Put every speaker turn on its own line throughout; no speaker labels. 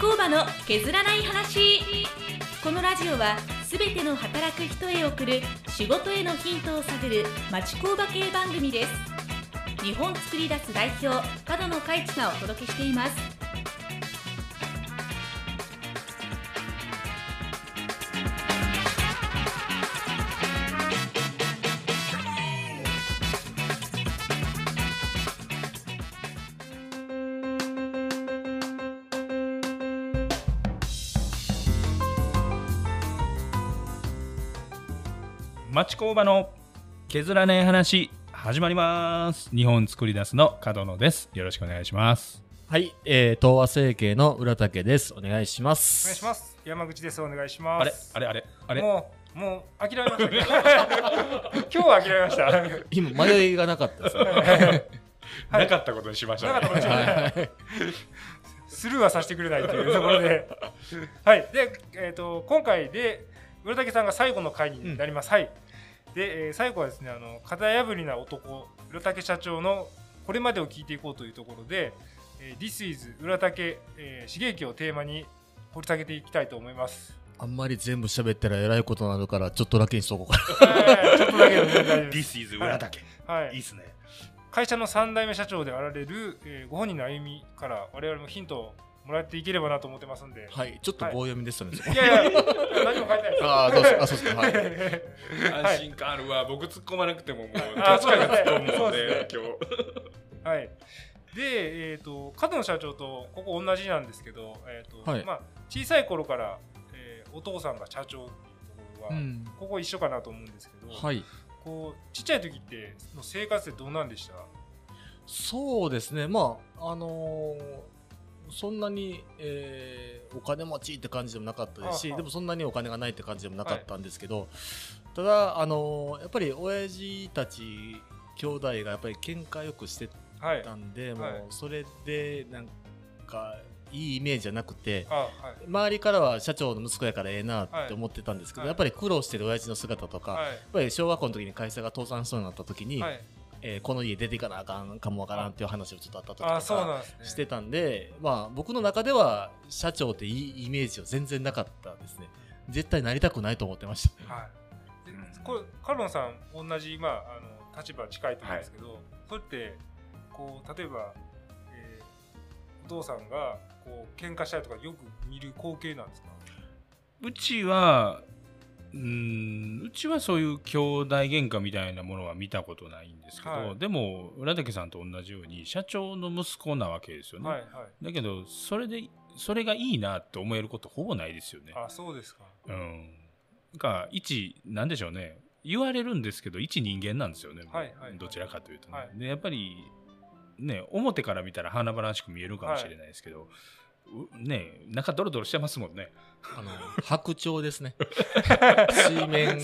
工場の削らない話。このラジオはすべての働く人へ送る仕事へのヒントを探る町工場系番組です。日本作り出す代表角野海地がお届けしています。
町工場の削らない話始まります日本作り出すの角野ですよろしくお願いします
はい、えー、東和成形の浦竹です。お願いします。
お願いします。山口です。お願いしま
あれ
す。
あれあれあれ
もう、もう諦めました。今日は諦めました。
今、迷いがなかったです。
なかったことにしましたね
たかもしれない。スルーはさせてくれないというところで。はい。で、えっ、と、今回で、浦竹さんが最後の回になります。はい。で、えー最後はですね、あの、型破りな男、浦竹社長のこれまでを聞いていこうというところで、えー This is 浦竹、えー、刺激をテーマに掘り下げていきたいと思います。
あんまり全部喋ったらえらいことになるから、ちょっとだけにしとこうかな。
はいちょっとだけです。
This is 裏竹、
はい
い、いっすね
会社の3代目社長であられる、えーご本人の歩みから我々もヒントをもらっていければなと思ってますんで、
はい、ちょっと棒読みですよね。
い、やいや何も書いてないです
ああ、どうしあ、そうですか。はい。
安心感あるわ僕突っ込まなくてももう
あ
確かに突っ込むの
そうですね
で今日
はいでえっ、と角野社長とここ同じなんですけど、えーと
はい
まあ、小さい頃から、えーお父さんが社長っていうところは、
うん。
ここ一緒かなと思うんですけど、
はい。
こうちっちゃい時っての生活ってどうなんでした？
そうですね。まあ、あのーそんなに、えーお金持ちって感じでもなかったですし、でもそんなにお金がないって感じでもなかったんですけど、ただ、あのーやっぱり親父たち兄弟がやっぱり喧嘩よくして
はい
たんで、も
はい。う
それでなんかいいイメージじゃなくて
あはい。
周りからは社長の息子やからええなって思ってたんですけど、
はい。
やっぱり苦労してる親父の姿とか、
はい。
やっぱり小学校の時に会社が倒産しそうになった時に、
はい
えーこの家出ていかなあかんかもわからんっていう話をちょっとあった時と
あそう
か
なんですね
してたんで、まあ、僕の中では社長っていいイメージは全然なかったですね絶対なりたくないと思ってました
はい。でこれカロンさん同じまああの立場近いと思うんですけど、それってこう例えば、えーお父さんがこう喧嘩したりとかよく見る光景なんですか？
うちはうーんうちはそういう兄弟喧嘩みたいなものは見たことないんですけど、
はい。
でも浦竹さんと同じように社長の息子なわけですよね、
はいはい。
だけどそれでそれがいいなって思えることほぼないですよね。
あそうですか。
うん。が一なんでしょうね。言われるんですけど一人間なんですよね、
はいはい
どちらかというとね、
はい。
でやっぱりね表から見たら華々しく見えるかもしれないですけど、うね中ドロドロしてますもんね。
あの白鳥ですね。水面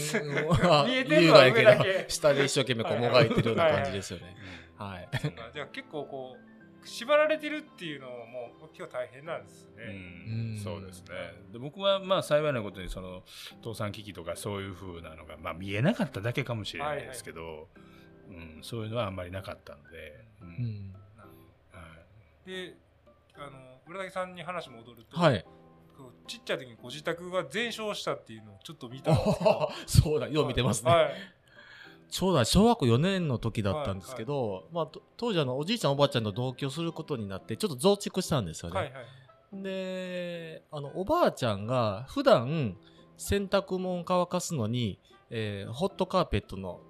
は
見えてる
優
のは
雅やけど下で一生懸命こうもがいてるような感じですよね。はい。
じゃあ結構こう縛られてるっていうのももう今日大変なんです
う
ね。
ん
うん。
そうですね。で僕はまあ幸いなことにその倒産危機とかそういう風なのが、まあ、見えなかっただけかもしれないですけど、うん、そういうのはあんまりなかったので、うん。
うん。
はい。
であの浦竹さんに話戻ると、
はい
ちっちゃい時にご自宅が全焼したっていうのをちょっと見たんですけど。
そうだよう見てますね、
はい。
ちょうど小学校4年の時だったんですけど、まあ、と当時あのおじいちゃんおばあちゃんと同居することになってちょっと増築したんですよね、
はいはい。
であのおばあちゃんが普段洗濯物乾かすのに、えーホットカーペットの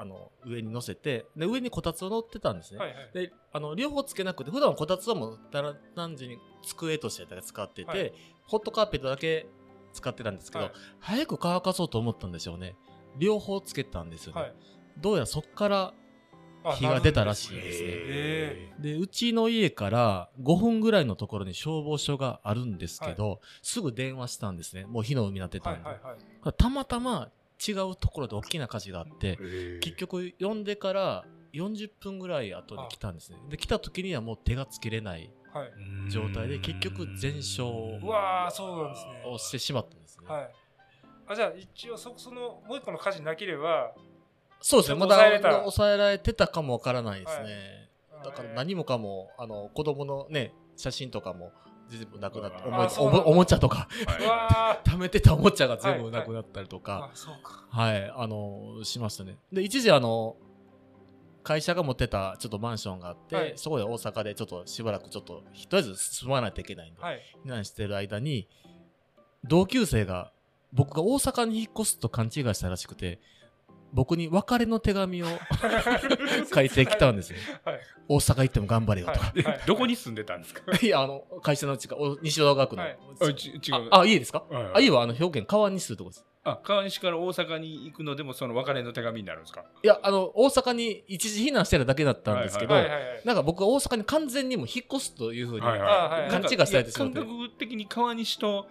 あの上に乗せてで上にこたつを乗ってたんですね、
はいはい。
であの両方つけなくて普段こたつはもうたら単純に机として使ってて、
はい。
ホットカーペットだけ使ってたんですけど、
はい。
早く乾かそうと思ったんでしょうね。両方つけたんですよね、
はい。
どうやらそっから
あ
火が出たらしいですね。
え
でうちの家から5分ぐらいのところに消防署があるんですけど、すぐ電話したんですね。もう火の海になってたんで、
はいはいはい。
たまたま違うところで大きな火事があって、結局呼んでから40分ぐらい後に来たんですね。で来た時にはもう手がつけれない
はい。
状態で結局全焼
うわー、そうなんですね。
をしてしまったんですね、
はい。あじゃあ一応そそのもう一個の火事なければ
そうですね。まだ
抑え
られてたかもわからないですね、
はい。
だから何もかもあの子供のね写真とかも全部なくなって、
う
おもおもおもちゃとか、貯めてたおもちゃが全部なくなったりとか。はい、あの、しましたね。で、一時あの、会社が持ってたちょっとマンションがあって、
はい。
そこで大阪でちょっとしばらくちょっと、とりあえず住まないといけないんで、
はい。
避難してる間に、同級生が僕が大阪に引っ越すと勘違いしたらしくて、僕に別れの手紙を 書いてきたんですね。
はい。
大阪行っても頑張れよと。か。
い。でどこに住んでたんですか？
い、や、あの、会社の近く、お西小学区の。
はい。
あ
家ですか、
はいはい。
あ、家はあの、兵庫県川西というとこです。
あ川西から大阪に行くのでもその別れの手紙になるんですか？
いや、あの、大阪に一時避難してるだけだったんですけど、
はいはいはい
なんか僕が大阪に完全にもう引っ越すというふうに、
はい
あはい。
勘違いされてしまって。
感覚的に川西と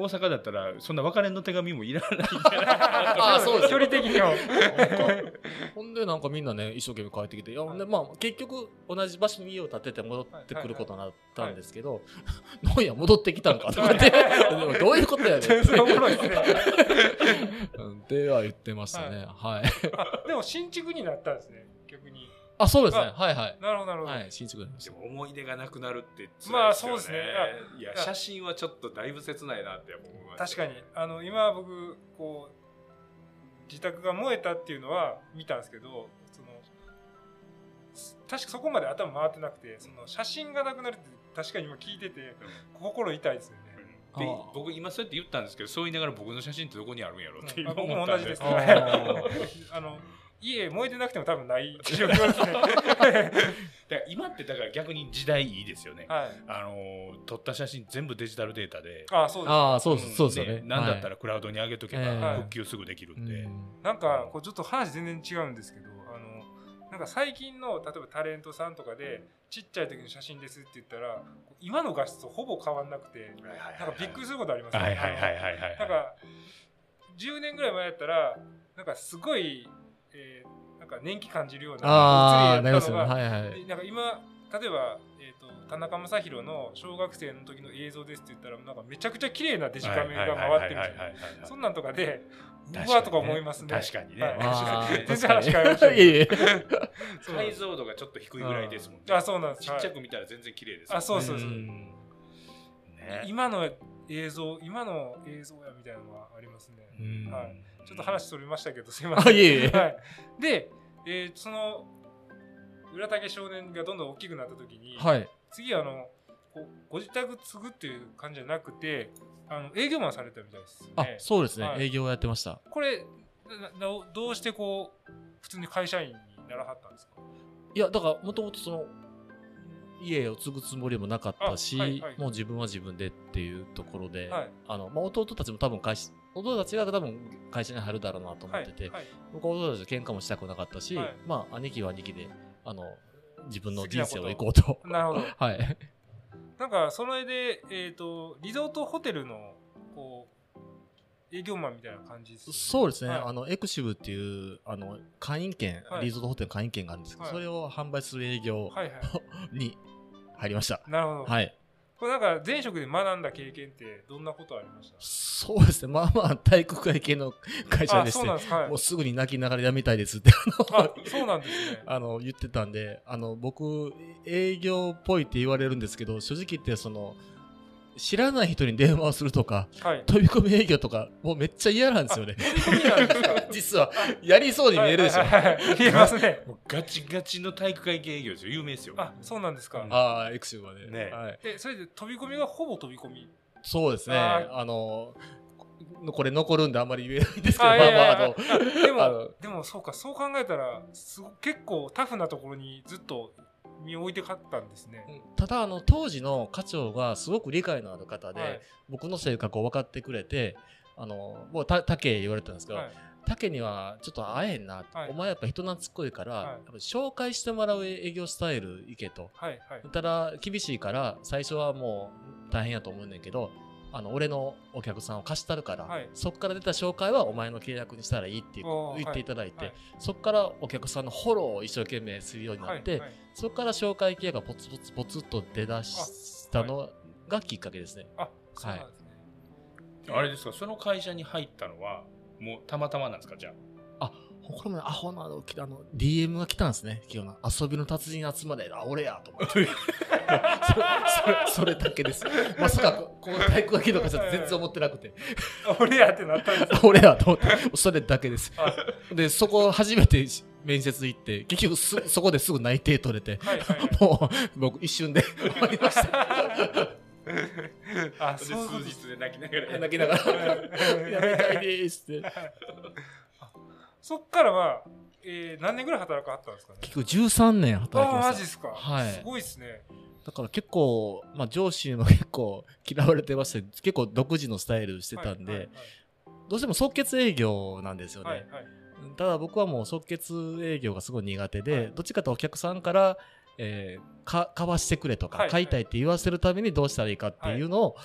大阪だったらそんな別れの手紙もいらないんじゃないかなと。
あそうです
距離的にも
ほんでなんかみんなね一生懸命帰ってきていやほんでまあ結局同じ場所に家を建てて戻ってくることになったんですけど、なんや戻ってきたんかと思って。どういうことやねん。
全然おもろいですね。
うんでは言ってましたね。はい、
あでも新築になったんですね
あそうですね。
あ
はいはい。
なるほどなるほど、
はい新築
で
た。
も思い出がなくなるって
まあそうですね。
いや
あ
写真はちょっとだいぶ切ないなって思います
確かに。あの今僕こう自宅が燃えたっていうのは見たんですけどその確かそこまで頭回ってなくてその写真がなくなるって確かに今聞いてて心痛いですよね。
で僕今そうやって言ったんですけどそう言いながら僕の写真ってどこにあるんやろって今
あ僕も
思ったんで。
同じです。
あ
の家燃えてなくても多分ない。すね。
だから今ってだから逆に時代いいですよね、
はい。
あのー撮った写真全部デジタルデータで。
あそうです。
ああそうです、そうですよね。
なんだった
ら、
らクラウドに上げとけば
え
え。
復旧すぐできるんで、
うん。
なんかこうちょっと話全然違うんですけど、あのなんか最近の例えばタレントさんとかでちっちゃい時の写真ですって言ったら今の画質とほぼ変わんなくて、なんかびっくりすることあります
はいはいはいはいはいはい。
なんか10年ぐらい前やったらなんかすごい、えーなんか年季感じるような
ああなり
やったのが、
よね。はいはい。
でなんか今例えば、えー、と田中将大の小学生の時の映像ですって言ったらなんかめちゃくちゃ綺麗なデジカメが回ってるそんなんとかでうわとか思いますね。
確かにね。
はい。
あー。
全然話変えまし そう
解像度がちょっと低いぐらいですもんね。
あそうなんです。
ちっちゃく見たら全然綺麗ですね。
あそうそうそう。
うん
ね。
今の映像今の映像やみたいなのがありますね、
うん。
はい。ちょっと話取れましたけどすいません。
あいえいえ。
はい、で、えーその浦竹少年がどんどん大きくなった時に、
はい。
次あのご自宅継ぐっていう感じじゃなくてあの営業マンされたみたいですよ
あ
ね。
そうですね、
はい。
営業をやってました。
これななどうしてこう普通に会社員にならはったんですか？
いやだからもともとその家を継ぐつもりもなかったし、
あはいはい
もう自分は自分でっていうところで、
はい。
あのまあ、弟たちも多分会社弟たちが多分会社に入るだろうなと思ってて、
はい
僕は弟たちと喧嘩もしたくなかったし、
はい。
まあ兄貴は兄貴であの自分の人生を行こうと。
なるほど。
はい。
なんかそれで、えー、とリゾートホテルのこう営業マンみたいな感じですよね、
そうですね、
はい。
あのエクシブっていうあの会員権、
はい。
リゾートホテルの会員権があるんですけど、
はい。
それを販売する営業
はいは
に入りました。
いなるほど、
はい、
これなんか前職で学んだ経験ってどんなことありました？
そうですね、まあまあ体育会系の会社でしてもうすぐに泣きながら辞めたいですってあの
あそうなんですね。
あの言ってたんで、あの僕、営業っぽいって言われるんですけど、正直言ってその、知らない人に電話をするとか、
はい。
飛び込み営業とか、もうめっちゃ嫌なんですよね。
飛び込みなんですか？
実は、やりそうに見えるでしょ。
見えますね。
ガチガチの体育会系営業ですよ。有名ですよ。
あそうなんですか、
うん。
ああ、エクシブはね。
ね。
はい、
えそれで飛び込みがほぼ飛び込み？
そうですね。
あ
あの、これ残るんであんまり言えないんですけど、
あいやいや
まあまあ、あの、
あでもでもそうかそう考えたらすご結構タフなところにずっと身を置いてかったんですね、
ただあの当時の課長がすごく理解のある方で、
はい。
僕の性格を分かってくれてあのもうた竹言われたんですけど、
はい
竹にはちょっと会えんな、
はい。
お前やっぱ人懐っこいから、
はい。
紹介してもらう営業スタイルいけと。
はいはい。
ただ厳しいから最初はもう大変やと思うねんけどあの俺のお客さんを貸したるから、
はい。
そっから出た紹介はお前の契約にしたらいいって言っていただいて、
はい。
そっからお客さんのフォローを一生懸命するようになって、
はいはい。
そこから紹介契約がポツポツポツっと出だしたのがきっかけですね。
あそうなんですね、
あれですかその会社に入ったのはもうたまたまなんですか？じゃ
本これもねアホなあのあの DM が来たんですね今日の遊びの達人集まれあ俺やと思って。それそれだけです。まさかここの体育が来るとか全然思ってなくて。
俺やってなったんです
あ 俺やと思って。それだけです。
あ
でそこ初めて面接行って結局すそこですぐ内定取れて。
はいはいはい。
もう僕一瞬で終わりました
あそう
数日で泣きながら
泣きながら「やめたいです」って。
そっからは、えー何年ぐらい働かはったんですかね？
結局13年働き
ああ
ました。
マジっすか、
はい。
すごいっすね。
だから結構、まあ、上司にも結構嫌われてまして結構独自のスタイルしてたんで、
はい
どうしても即決営業なんですよね、
はいはい。はい
ただ僕はもう即決営業がすごい苦手で、
はい。
どっちかとお客さんから、えーか買わしてくれとか、
はい。
買いたいって言わせるためにどうしたらいいかっていうのを、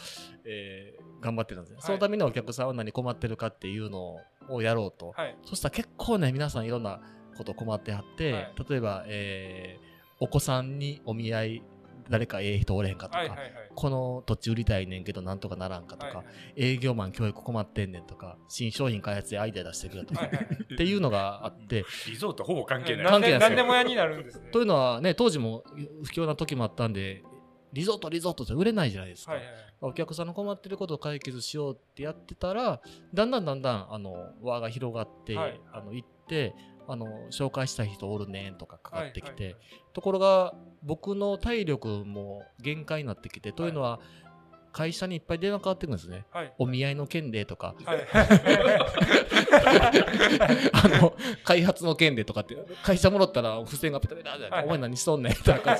えー頑張ってるんですね、
はい
そのためにお客さんは何困ってるかっていうのをやろうと、
はい。
そしたら結構ね皆さんいろんなこと困ってはって、
はい。
例えば、えーお子さんにお見合い誰かええ人おれへんかとか、
はいはいはい。
この土地売りたいねんけどなんとかならんかとか、
はい
営業マン教育困ってんねんとか新商品開発でアイデア出してくれとか、
はいはい
っていうのがあって
リゾートほぼ関係ない。
関係ないですよ。
何でも屋になるんですね。
というのはね当時も不況な時もあったんでリゾートリゾートって売れないじゃないですか、
はいはいはい。
お客さんの困ってることを解決しようってやってたらだんだんだんだんあの輪が広がって、
はい
あの行ってあの紹介したい人おるねんとかかかってきて、
はいはい
ところが僕の体力も限界になってきて、というのは会社にいっぱい電話かかってくるんですね。
はい。
お見合いの件でとか。
はい。
あの開発の件でとかって会社もろったら付箋がペタペタで、
はい。
お前何しとんねんみたい。な感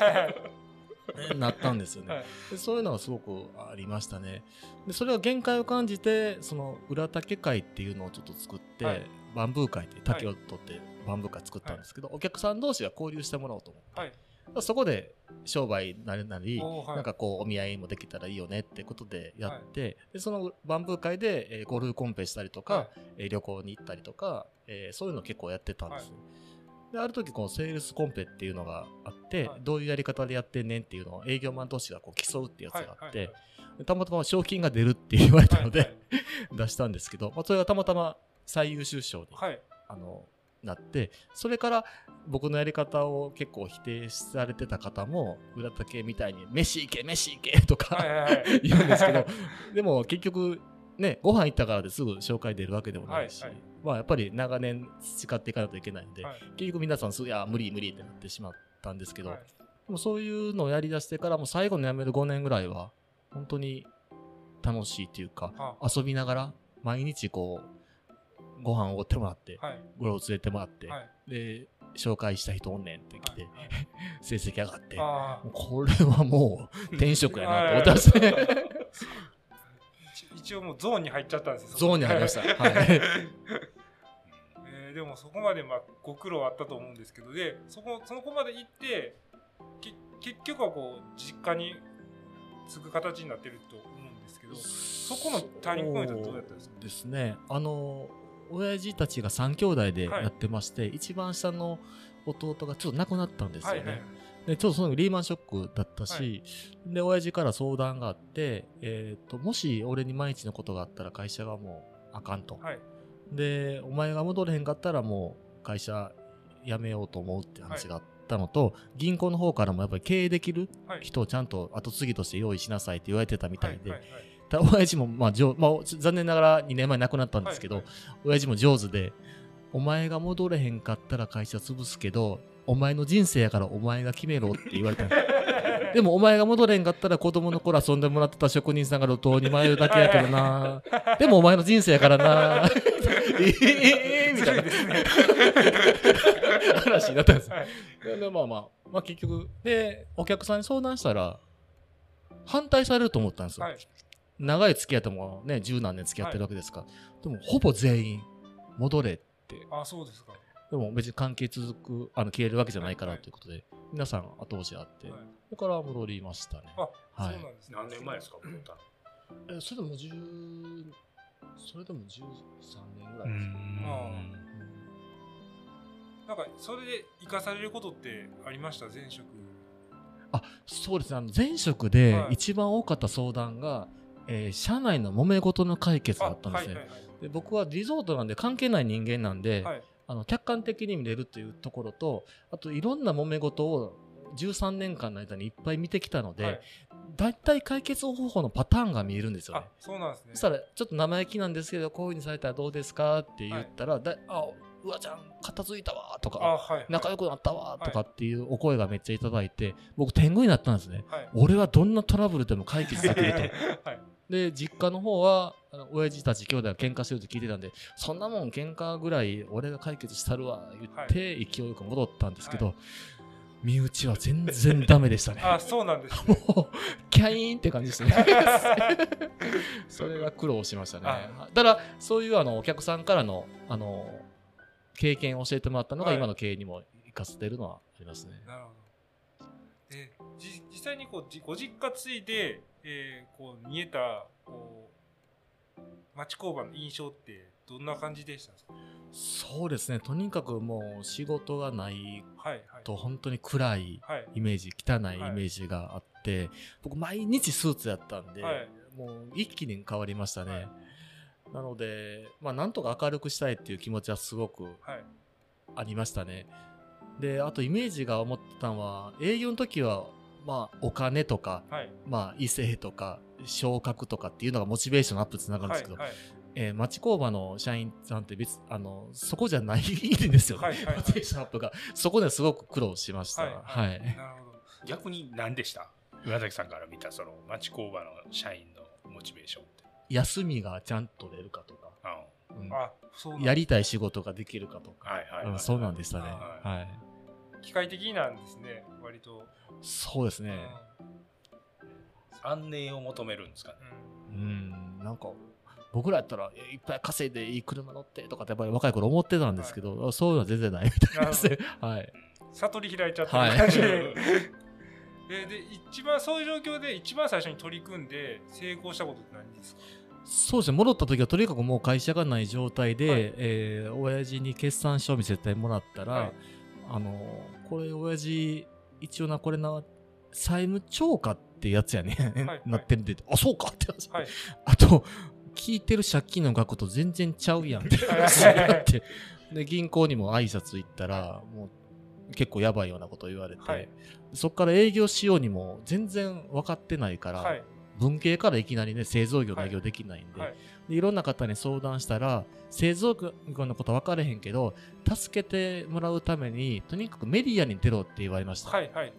じになったんですよね、
はい。
でそういうのがすごくありましたね。でそれは限界を感じてその裏竹会っていうのをちょっと作って、
はい。
バンブー会って竹を取ってバンブー会作ったんですけど、お客さん同士が交流してもらおうと思って、
はい。
そこで商売なりなり、
はい。
なんかこうお見合いもできたらいいよねってことでやって、でそのバンブー会で、えーゴルフコンペしたりとか、
はい。
えー旅行に行ったりとか、えーそういうの結構やってたんです。ね、である時このセールスコンペっていうのがあって、
はい。
どういうやり方でやってんねんっていうのを営業マン同士がこう競うってやつがあって、たまたま賞金が出るって言われたので、
はい
出したんですけど、まあ、それがたまたま最優秀賞に、
はい。
あのなってそれから僕のやり方を結構否定されてた方も裏竹みたいに「飯行け飯行け」とか、
はいはいはい。
言うんですけどでも結局ねご飯行ったからですぐ紹介出るわけでもないし、
はいはい。
まあやっぱり長年培っていかないといけないので、
はい。
結局皆さんすぐ「いや無理無理」ってなってしまったんですけど、
はい。
でもそういうのをやりだしてからもう最後の辞める5年ぐらいは本当に楽しいっていうか
あ。
遊びながら毎日こうご飯をおごってもらって、
はい。
ゴルフ連れてもらって、
はい。
で紹介した人おんねんって来て、
はい。
成績上がってこれはもう転職やなと思ってますね。
一一応もうゾーンに入っちゃったんですよ
ゾーンに入りました。はい。
えーでもそこまでまあご苦労あったと思うんですけどでそこその子まで行ってき結局はこう実家に継ぐ形になってると思うんですけどそこのターニングポイントはどうやったんですか？
ですね。あの親父たちが3兄弟でやってまして、一番下の弟がちょっと亡くなったんですよね、
はいはい。
でちょっとそのリーマンショックだったし、で親父から相談があって、えー、ともし俺に毎日のことがあったら会社がもうあかんと、
はい。
でお前が戻れへんかったらもう会社辞めようと思うって話があったのと、銀行の方からもやっぱり経営できる
はい。
人をちゃんと後継ぎとして用意しなさいって言われてたみたいで、
はいはいはい
ただ親父も、まあ上まあ、残念ながら2年前亡くなったんですけど、
はい
親父も上手でお前が戻れへんかったら会社潰すけどお前の人生やからお前が決めろって言われたんです。でもお前が戻れんかったら子供の頃遊んでもらってた職人さんが路頭に迷うだけやけどな。でもお前の人生やからな。えええみたいな。話になったんです
はい。
ででまあまあ、まあ結局、で、お客さんに相談したら、反対されると思ったんですよ。
はい
長い付き合いともね、十何年付き合ってるわけですか。ら。でも、ほぼ全員、戻れって。
あそうですか。
でも別に関係続く、あの、消えるわけじゃないから
はい
ということで、皆さん後押しあって、
はい。
そこから戻りましたね。
あ
はい。
そうなんですね。
何年前ですか戻ったの
えそれでも10、それでも13年ぐら
う
いです。
ん。
なんかそれで生かされることってありました？前職。
あそうですね。あの前職で
はい。
一番多かった相談が、えー社内の揉め事の解決だったんですね、
はいはい
で僕はリゾートなんで関係ない人間なんで、
はい。はい
あの客観的に見れるっていうところとあといろんな揉め事を13年間の間にいっぱい見てきたので、
はい。
だいたい解決方法のパターンが見えるんですよね。
あ。そうなんですね。
そしたら、ちょっと生意気なんですけど、こういう風にされたらどうですかって言ったら、だあ、うわちゃん、片付いたわと
あ
か、
はい。
仲良くなったわとかっていうお声がめっちゃいただいて、僕、天狗になったんですね。
はい。
俺はどんなトラブルでも解決できると。
はい
で、実家の方は、親父たち兄弟が喧嘩してるって聞いてたんで、そんなもん喧嘩ぐらい俺が解決したるわ、言って、勢いよく戻ったんですけど、
は
身内は全然ダメでしたね。
あそうなんですね
もう、キャイーンって感じでしたね。それが苦労しましたね。だから、そういうあのお客さんからのあの経験を教えてもらったのが、
はい
今の経営にも生かせてるのはありますね。
なるほどでじ実際にこうじご実家ついで、えーこう見えたこう町工場の印象ってどんな感じでした？か
そうですね。とにかくもう仕事がないと本当に暗い
はい。
イメージ、汚い。イメージがあって、僕毎日スーツやったんで、
はい。
もう一気に変わりましたね。
はい。
なので、まあ、なんとか明るくしたいっていう気持ちはすごく
はい。
ありましたね。で、あとイメージが思ってたのは、営業の時は、まあ、お金とか、
はい
まあ、異性とか、昇格とかっていうのがモチベーションアップにつながるんですけど、
はい
えー町工場の社員さんって別、あの、そこじゃないんですよね。
はいはい
モチベーションアップが。そこですごく苦労しました。
はい
はい。
はいなるほど
逆に何でした？岩崎さんから見たその町工場の社員のモチベーションって。
休みがちゃんと出るかとか、
あ
うんやりたい仕事ができるかとか、
はいはい
そうなんでしたね。
は
はい。
機械的なんですね割と、
そうですね。
安寧を求めるんですかね。
うん。
うん、なんか、僕らやったら、いっぱい稼いでいい車乗ってとかってやっぱり若い頃思ってたんですけど、そういうのは全然ないみたいです。ね。はい。
悟り開いちゃった
はい。
感じで、えで一番そういう状況で一番最初に取り組んで成功したことって何ですか？
そうですね、戻った時はとにかくもう会社がない状態で、
はい。
えー親父に決算書見せてもらったら、
はい。
あの、これ親父、一応な、これな、債務超過ってやつやね、
はい。
なってるんで、あ、そうかって話、
はい。
あと、聞いてる借金の額と全然ちゃうやんって話になって、で、銀行にも挨拶行ったら、もう結構やばいようなこと言われて、
はい。
そこから営業しようにも全然分かってないから、
はい
文系からいきなりね、製造業の営業できないんで、
はい。
でいろんな方に相談したら、製造業のこと分かれへんけど、助けてもらうために、とにかくメディアに出ろって言われました。
はいはい。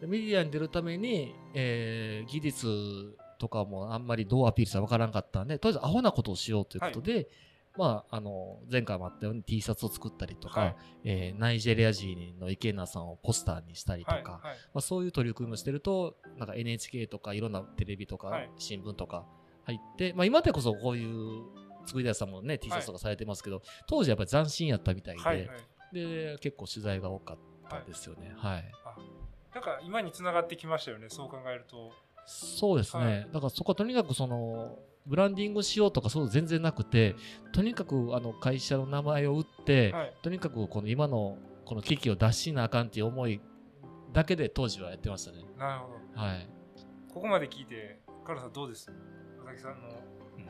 でメディアに出るために、えー技術とかもあんまりどうアピールしたら分からんかったんで、とりあえずアホなことをしようということで、まあ、あの、前回もあったように T シャツを作ったりとか、
はい。
えーナイジェリア人の池名さんをポスターにしたりとか、
はい。はい。
まあ、そういう取り組みをしてると、なんか NHK とかいろんなテレビとか
はい。
新聞とか入って、まあ今でこそこういう作り出しさんもね、T シャツとかされてますけど、当時やっぱり斬新やったみたいで、
はい。はい。
で、結構取材が多かったですよね。はい。
なんか今に繋がってきましたよねそう考えると。
そうですね。
はい。
だからそこはとにかくその、ブランディングしようとかそういうの全然なくて、とにかくあの会社の名前を売って、
はい。
とにかくこの今のこの危機を脱しなあかんっていう思いだけで当時はやってましたね。
なるほど。
はい。
ここまで聞いてカルさんどうです？佐々木さんの
うん。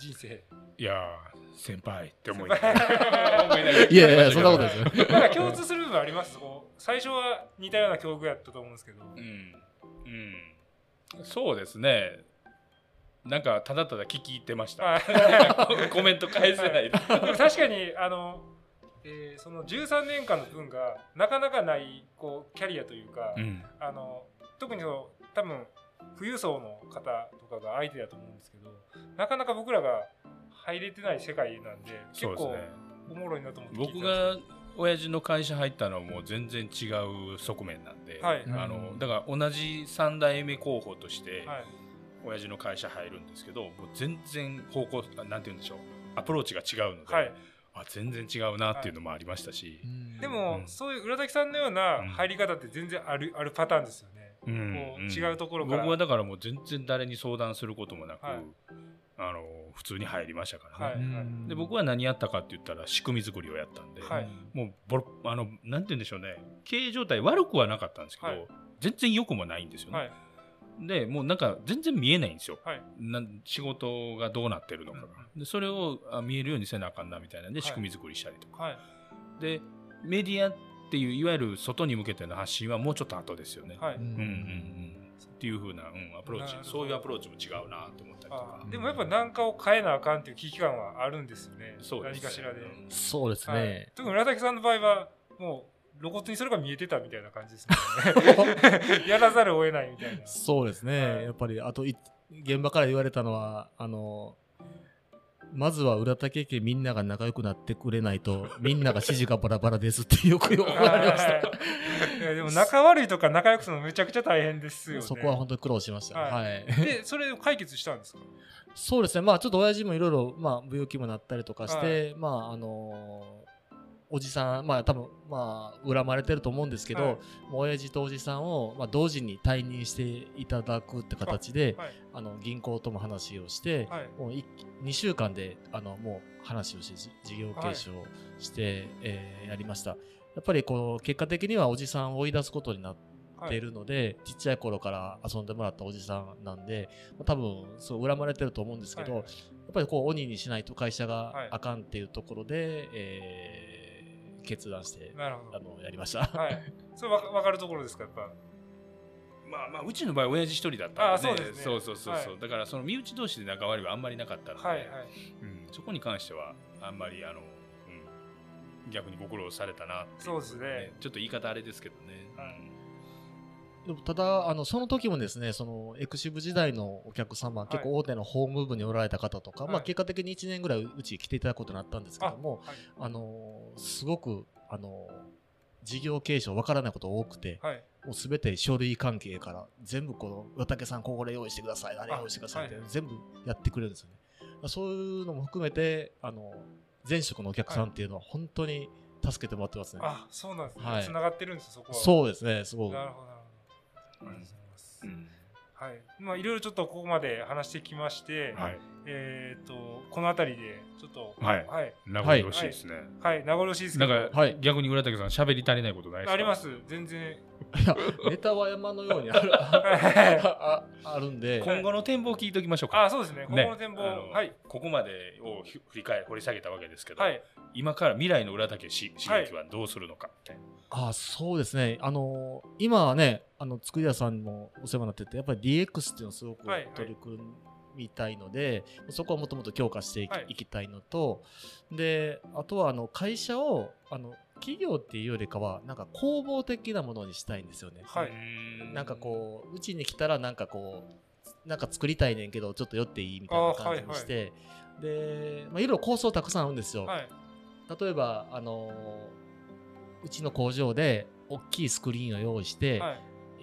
人生。
いやー、先輩って思い。いながら
いやいや、そんなことないですよ。
なんか共通する部分あります？こう最初は似たような境遇やったと思うんですけど、
うん、うん、そうですね。なんかただただ聞き入ってました。
はい。
コメント返せない。
確かにあの、えーその13年間の分がなかなかないこうキャリアというか、
うん、
あの特にその多分富裕層の方とかが相手だと思うんですけどなかなか僕らが入れてない世界なんで結構。おもろいなと思って聞いて
僕
ました
が親父の会社入ったのはもう全然違う側面なんで、
はい。
あのだから同じ3代目候補として
はい
親父の会社入るんですけど、もう全然方向なんて言うんでしょうアプローチが違うので、
はい、
あ全然違うなっていうのもありましたし、
でも、
うん。
そういう浦崎さんのような
うん。
入り方って全然ある,、あるパターンですよね。
うん。
こう違うところから。
僕はだからもう全然誰に相談することもなく、
はい。
あの普通に入りましたからね、
はい。
うん。
で僕は何やったかって言ったら仕組み作りをやったんで、
はい。
もうボロあのなんて言うんでしょうね。経営状態悪くはなかったんですけど、
はい。
全然良くもないんですよね、
はい
でもうなんか全然見えないんですよ。
はい。
仕事がどうなってるのかが、でそれをあ見えるようにせなあかんなみたいなんで
はい。
仕組み作りしたりとか、
はい。
でメディアっていういわゆる外に向けての発信はもうちょっと後ですよね。
はい。
うん。
うんうんうん。っていうふうな、うん、アプローチ。そういうアプローチも違うなと思ったりとか。
あ。でもやっぱ何かを変えなあかんっていう危機感はあるんですよね。
そうです
何かしらで、
うん
そうです
はい。
ね。
特に村竹さんの場合はもう露骨にそれが見えてたみたいな感じですね。やらざるを得ないみたいな。
そうですね、
はい。
やっぱりあとい現場から言われたのはあのまずは浦竹家みんなが仲良くなってくれないとみんなが指示がバラバラですってよく 怒られました。
は いいやでも仲悪いとか仲良くするのめちゃくちゃ大変ですよね。
そこは本当に苦労しました、
は
はい。
でそれを解決したんですか？
そうですね。まあちょっと親父もいろいろまあ病気もなったりとかして、まああのおじさんまあ多分まあ恨まれてると思うんですけど、
はい。
親父とおじさんを、まあ、同時に退任していただくって形で
はい。
あの銀行とも話をして、
はい。
もうい2週間であのもう話をしてじ事業継承して、えーやりました。やっぱりこう結果的にはおじさんを追い出すことになってい。るので、ちっちゃい頃から遊んでもらったおじさんなんでまあ多分そう恨まれてると思うんですけど、
はい。
やっぱりこう鬼にしないと会社
はい。
があかんっていうところで、えー決断して
なるほ
あ
ど
のやりました。
はい。それわか分かるところですかやっぱ。
まあまあうちの場合親父一人だったんで,、
あそうね。
そうそうそうそう、
はい。
だからその身内同士で仲悪いはあんまりなかったので、
はいはい。
うん、そこに関してはあんまりあの、うん、逆にご苦労されたなってい
そうですね。
ちょっと言い方あれですけどね、
はい
ただあのその時もですねそのエクシブ時代のお客様、結構大手のホーム部におられた方とか、
はい。
まあ、結果的に1年ぐらいうち来ていただくことになったんですけども
はい。
あのすごくあの事業継承わからないこと多くて
はい。
もうすべて書類関係から全部この「与竹さんこれ用意してくださいあれ用意してください」って
はい。
全部やってくれるんですよね。そういうのも含めてあの前職のお客さんっていうのは本当に助けてもらってますね。
あそうなんですね、
はい。
がってるんですそこは。
そうですねすごく。
なるほどありがとうございます、
うん。
はい。まあいろいろちょっとここまで話してきまして、
はい。
えっ、とこの辺りでちょっと
はい。
はい、
名残惜しいですね、
はい、名残惜しいですけど。
なんか、
はい。
逆に浦竹さん喋り足りないことないですか？
あります。全然。
いやネタは山のようにある。
は い
ああるんで、
今後の展望聞いておきましょうか。
あそうですね。今後の展望、
あの
はい。
ここまでをひ振り返掘り下げたわけですけど、
はい。
今から未来の浦竹し刺激はどうするのかみたいな、
あそうですね、あの今はね、あの作り屋さんにもお世話になってて、やっぱり DX っていうのをすごく
はいはい。
取り組みたいので、そこはもっともっと強化していき,、
はい。
きたいのと、であとはあの会社をあの企業っていうよりかは、なんか工房的なものにしたいんですよね。
はい。
なんかこう、うちに来たら、なんかこう、なんか作りたいねんけど、ちょっと寄っていいみたいな感じにして、で、まあ、いろいろ構想たくさんあるんですよ。
はい。
例えば、あのーうちの工場で大きいスクリーンを用意して、
はい。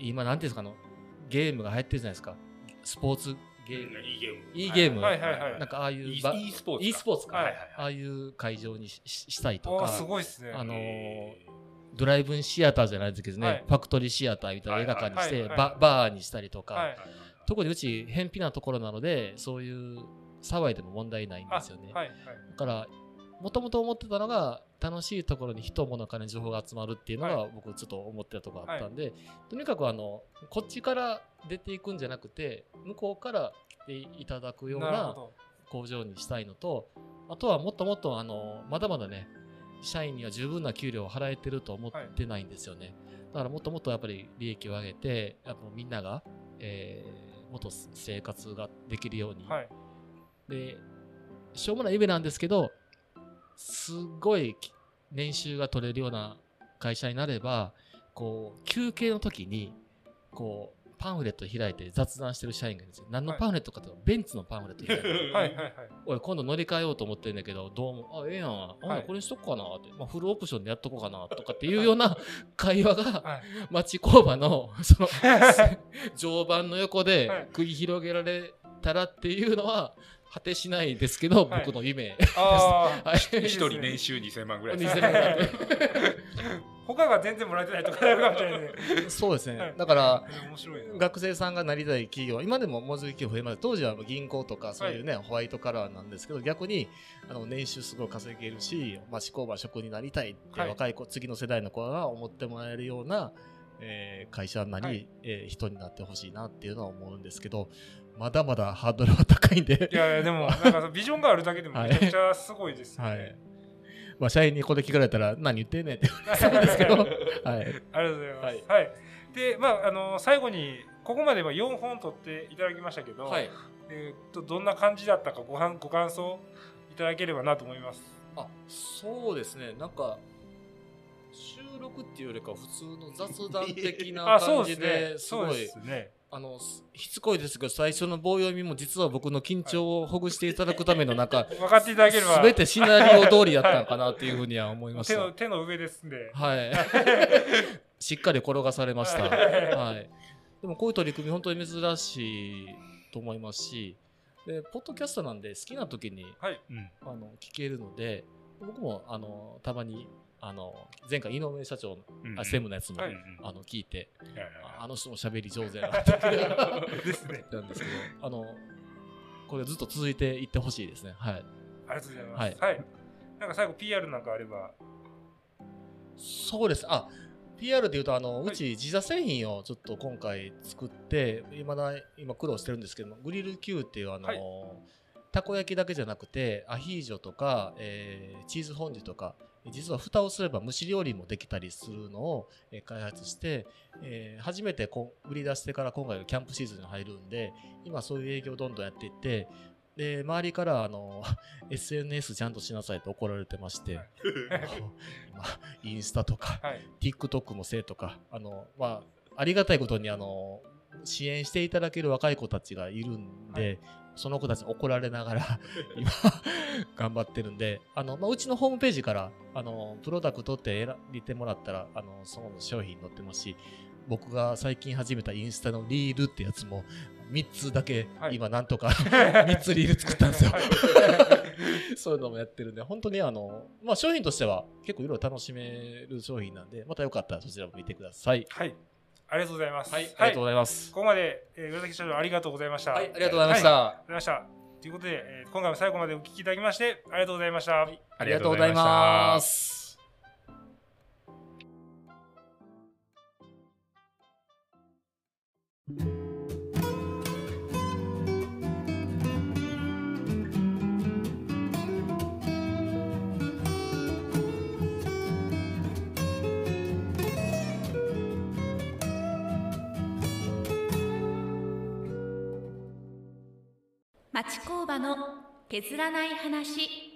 今なんていうんですかあのゲームが流行ってるじゃないですか。スポーツゲーム、
いいゲーム。
いいゲーム。
はい
なんかああいう
e
ば
e スポーツ
e スポーツか、
はい
はいはい。
ああいう会場にしたいとか。
すごいですね。
あのドライブインシアターじゃないですけどね、
はい。
ファクトリーシアターみたいな映画館にして、バーにしたりとか、
はい。
特にうち偏僻なところなのでそういう騒いでも問題ないんですよね、
はいはい。
だからもともと思ってたのが楽しいところに人物金情報が集まるっていうのが
は
僕ちょっと思ってたとこあったんで、とにかくあのこっちから出ていくんじゃなくて向こうから来ていただくような工場にしたいのとあとはもっともっとあのまだまだね社員には十分な給料を払えてると思ってないんですよね、だからもっともっとやっぱり利益を上げてやっぱみんなが、えーもっと生活ができるように、
はい。
でしょうもない夢なんですけどすごいき年収が取れるような会社になればこう休憩の時にこうパンフレット開いて雑談してる社員がいるんですよ。何の
はい。
パンフレットかというとベンツのパンフレット開いて
ー
はいはいはい
おい今度乗り換えようと思ってんだけどどうもあええやん。
はい。
これにしとこうかなって、まあ、フルオプションでやっとこうかなとかっていうような会話が
はい。
町工場のその 常磐の横で
はい。
繰り広げられたらっていうのは果てしないですけど、
はい。
僕の夢。
ああ
はい。
一人年収2000万ぐらい。です
2000万ぐらい。
他が全然もらえてないとかあるかもしれない。ね
そうですね。
はい。
だから、
面白いな。
学生さんがなりたい企業、今でも文字企業増えます。当時は銀行とかそういうね、ホワイトカラーなんですけど、逆にあの年収すごい稼げるし、町工場職になりたいって、
はい。
若い子、次の世代の子が思ってもらえるような、えー会社なり、
はい。
えー人になってほしいなっていうのは思うんですけど、まだまだハードルは高いんで。
い、やいやでもなんかビジョンがあるだけでもめちゃくちゃすごいですよね、
はい。まあ社員にこれ聞かれたら何言ってんねんって。言われそうですけど、はい、
ありがとうございます。
はい。
はい。で、まああの最後にここまでは4本取っていただきましたけど、
はい、
えーとどんな感じだったかごはんご感想いただければなと思います。
あそうですね。なんか収録っていうよりか普通の雑談的な感じ
で すうですね。
あのすしつこいですけど最初の棒読みも実は僕の緊張をほぐしていただくためのなんか
分かっていただければ。
全てシナリオ通りやったんかなっていうふうには思いました
手の。手の上ですんで。
はい。しっかり転がされました。はい。でもこういう取り組み本当に珍しいと思いますし、でポッドキャストなんで好きな時に
はい。
うん
あの聞けるので、僕もあのたまにあの前回井上社長の、
うん
あ専務のやつも、
はい
あの聞いて、
はいはい
ああの人も喋り上手やなって
ですね。
なんですけど、あのこれずっと続いていってほしいですね。はい。
ありがとうございます。はい。なんか最後 PR なんかあれば。
そうです。あ、PR でいうと、あの、
はいう
ち自社製品をちょっと今回作って、今だ、今苦労してるんですけども、グリル Q っていうあの、
はい
たこ焼きだけじゃなくて、アヒージョとか、えーチーズフォンデュとか、実は蓋をすれば蒸し料理もできたりするのを、えー開発して、えー初めてこう売り出してから今回がキャンプシーズンに入るんで、今そういう営業をどんどんやっていって、で、周りからあの、SNS ちゃんとしなさいと怒られてまして、今、インスタとか、
はい。
TikTok もせえとか、あの、まあ、ありがたいことに、あの、支援していただける若い子たちがいるんで、その子たちに怒られながら、今、頑張ってるんで、あの、まあ、うちのホームページから、あの、プロダクトって選びてもらったら、あの、その商品載ってますし、僕が最近始めたインスタのリールってやつも、3つだけ
はい
今なんとか 3つリール作ったんですよ。
は い
そういうのもやってるんで、本当にあの、まあ商品としては結構いろいろ楽しめる商品なんで、またよかったらそちらも見てください。
はい。ありがとうございます。
はい、ありがとうございます。
ここまで、えー、浦崎社長ありがとうございました。
はい、ありがとうございました。
ありがとうございました。ということで、えー今回も最後までお聞きいただきまして、ありがとうございました。
ありがとうございます。
町工場の削らない話。